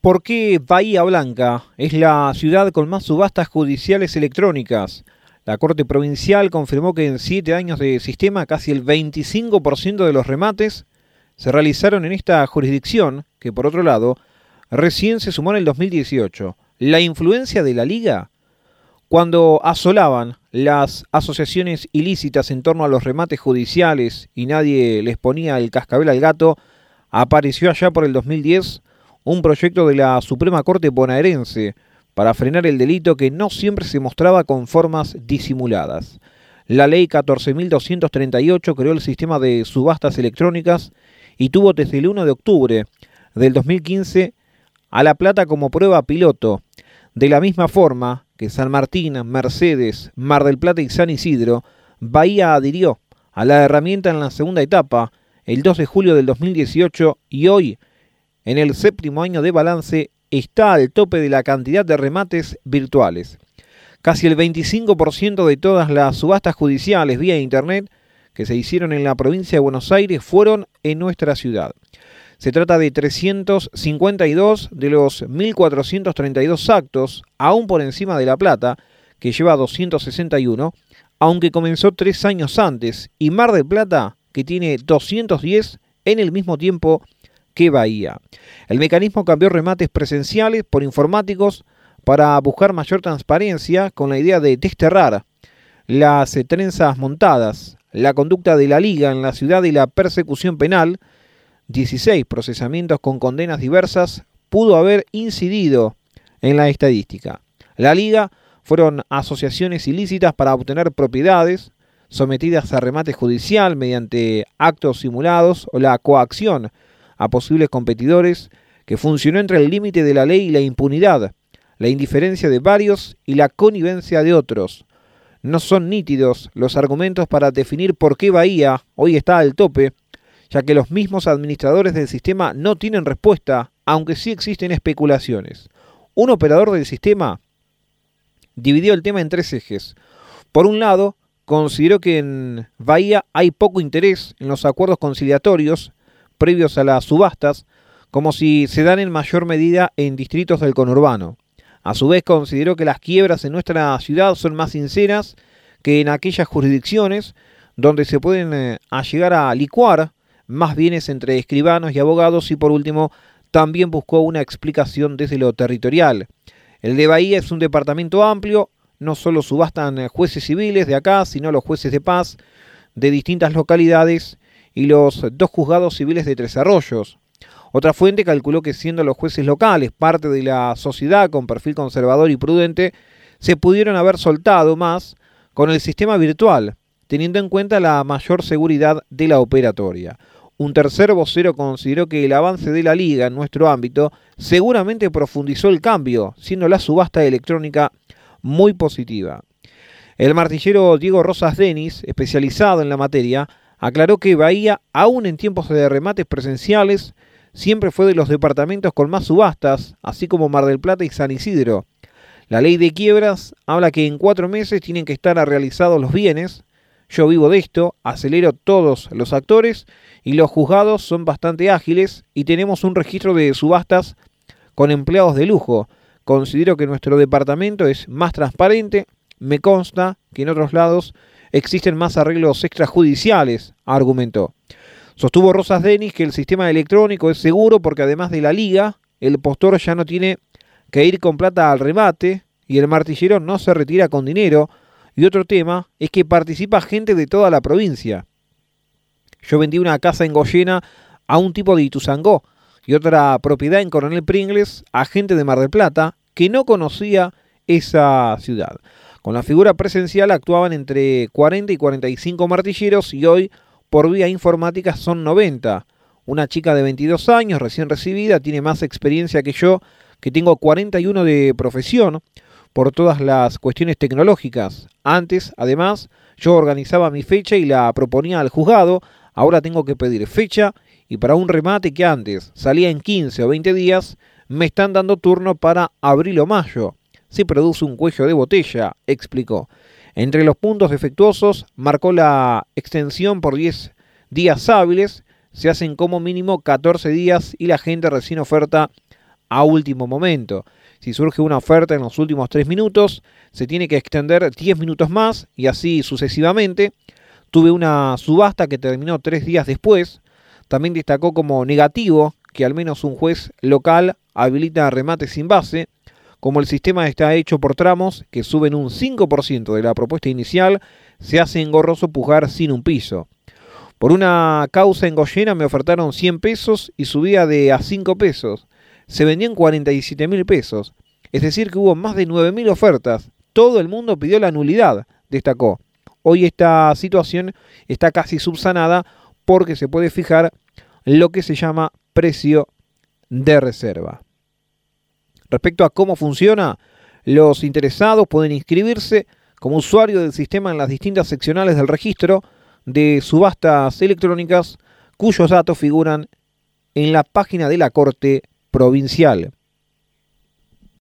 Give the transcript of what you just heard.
¿Por qué Bahía Blanca es la ciudad con más subastas judiciales electrónicas? La Corte Provincial confirmó que en siete años de sistema casi el 25% de los remates se realizaron en esta jurisdicción, que por otro lado recién se sumó en el 2018. La influencia de la Liga, cuando asolaban las asociaciones ilícitas en torno a los remates judiciales y nadie les ponía el cascabel al gato, apareció allá por el 2010 un proyecto de la Suprema Corte bonaerense para frenar el delito que no siempre se mostraba con formas disimuladas. La ley 14.238 creó el sistema de subastas electrónicas y tuvo desde el 1 de octubre del 2015 a La Plata como prueba piloto. De la misma forma que San Martín, Mercedes, Mar del Plata y San Isidro, Bahía adhirió a la herramienta en la segunda etapa el 2 de julio del 2018 y hoy en el séptimo año de balance está al tope de la cantidad de remates virtuales. Casi el 25% de todas las subastas judiciales vía Internet que se hicieron en la provincia de Buenos Aires fueron en nuestra ciudad. Se trata de 352 de los 1.432 actos, aún por encima de La Plata, que lleva 261, aunque comenzó tres años antes, y Mar del Plata, que tiene 210 en el mismo tiempo que Bahía. El mecanismo cambió remates presenciales por informáticos para buscar mayor transparencia con la idea de desterrar las trenzas montadas, la conducta de la liga en la ciudad y la persecución penal, 16 procesamientos con condenas diversas, pudo haber incidido en la estadística. La liga fueron asociaciones ilícitas para obtener propiedades sometidas a remate judicial mediante actos simulados o la coacción a posibles competidores, que funcionó entre el límite de la ley y la impunidad, la indiferencia de varios y la connivencia de otros. No son nítidos los argumentos para definir por qué Bahía hoy está al tope, ya que los mismos administradores del sistema no tienen respuesta, aunque sí existen especulaciones. Un operador del sistema dividió el tema en tres ejes. Por un lado, consideró que en Bahía hay poco interés en los acuerdos conciliatorios previos a las subastas, como si se dan en mayor medida en distritos del conurbano. A su vez consideró que las quiebras en nuestra ciudad son más sinceras que en aquellas jurisdicciones donde se pueden eh, llegar a licuar más bienes entre escribanos y abogados y por último también buscó una explicación desde lo territorial. El de Bahía es un departamento amplio, no solo subastan eh, jueces civiles de acá, sino los jueces de paz de distintas localidades y los dos juzgados civiles de Tres Arroyos. Otra fuente calculó que siendo los jueces locales parte de la sociedad con perfil conservador y prudente, se pudieron haber soltado más con el sistema virtual, teniendo en cuenta la mayor seguridad de la operatoria. Un tercer vocero consideró que el avance de la liga en nuestro ámbito seguramente profundizó el cambio, siendo la subasta electrónica muy positiva. El martillero Diego Rosas Denis, especializado en la materia, aclaró que Bahía, aún en tiempos de remates presenciales, siempre fue de los departamentos con más subastas, así como Mar del Plata y San Isidro. La ley de quiebras habla que en cuatro meses tienen que estar realizados los bienes. Yo vivo de esto, acelero todos los actores y los juzgados son bastante ágiles y tenemos un registro de subastas con empleados de lujo. Considero que nuestro departamento es más transparente. Me consta que en otros lados existen más arreglos extrajudiciales, argumentó. Sostuvo Rosas Denis que el sistema electrónico es seguro porque además de la liga, el postor ya no tiene que ir con plata al remate y el martillero no se retira con dinero. Y otro tema es que participa gente de toda la provincia. Yo vendí una casa en Goyena a un tipo de Ituzangó y otra propiedad en Coronel Pringles a gente de Mar del Plata que no conocía esa ciudad. Con la figura presencial actuaban entre 40 y 45 martilleros y hoy por vía informática son 90. Una chica de 22 años, recién recibida, tiene más experiencia que yo, que tengo 41 de profesión por todas las cuestiones tecnológicas. Antes, además, yo organizaba mi fecha y la proponía al juzgado, ahora tengo que pedir fecha y para un remate que antes salía en 15 o 20 días, me están dando turno para abril o mayo se produce un cuello de botella, explicó. Entre los puntos defectuosos marcó la extensión por 10 días hábiles, se hacen como mínimo 14 días y la gente recién oferta a último momento. Si surge una oferta en los últimos tres minutos, se tiene que extender 10 minutos más y así sucesivamente. Tuve una subasta que terminó tres días después. También destacó como negativo que al menos un juez local habilita remates sin base. Como el sistema está hecho por tramos que suben un 5% de la propuesta inicial, se hace engorroso pujar sin un piso. Por una causa en Goyena me ofertaron 100 pesos y subía de a 5 pesos se vendían 47 mil pesos. Es decir, que hubo más de 9 mil ofertas. Todo el mundo pidió la nulidad, destacó. Hoy esta situación está casi subsanada porque se puede fijar lo que se llama precio de reserva. Respecto a cómo funciona, los interesados pueden inscribirse como usuario del sistema en las distintas seccionales del registro de subastas electrónicas cuyos datos figuran en la página de la Corte provincial.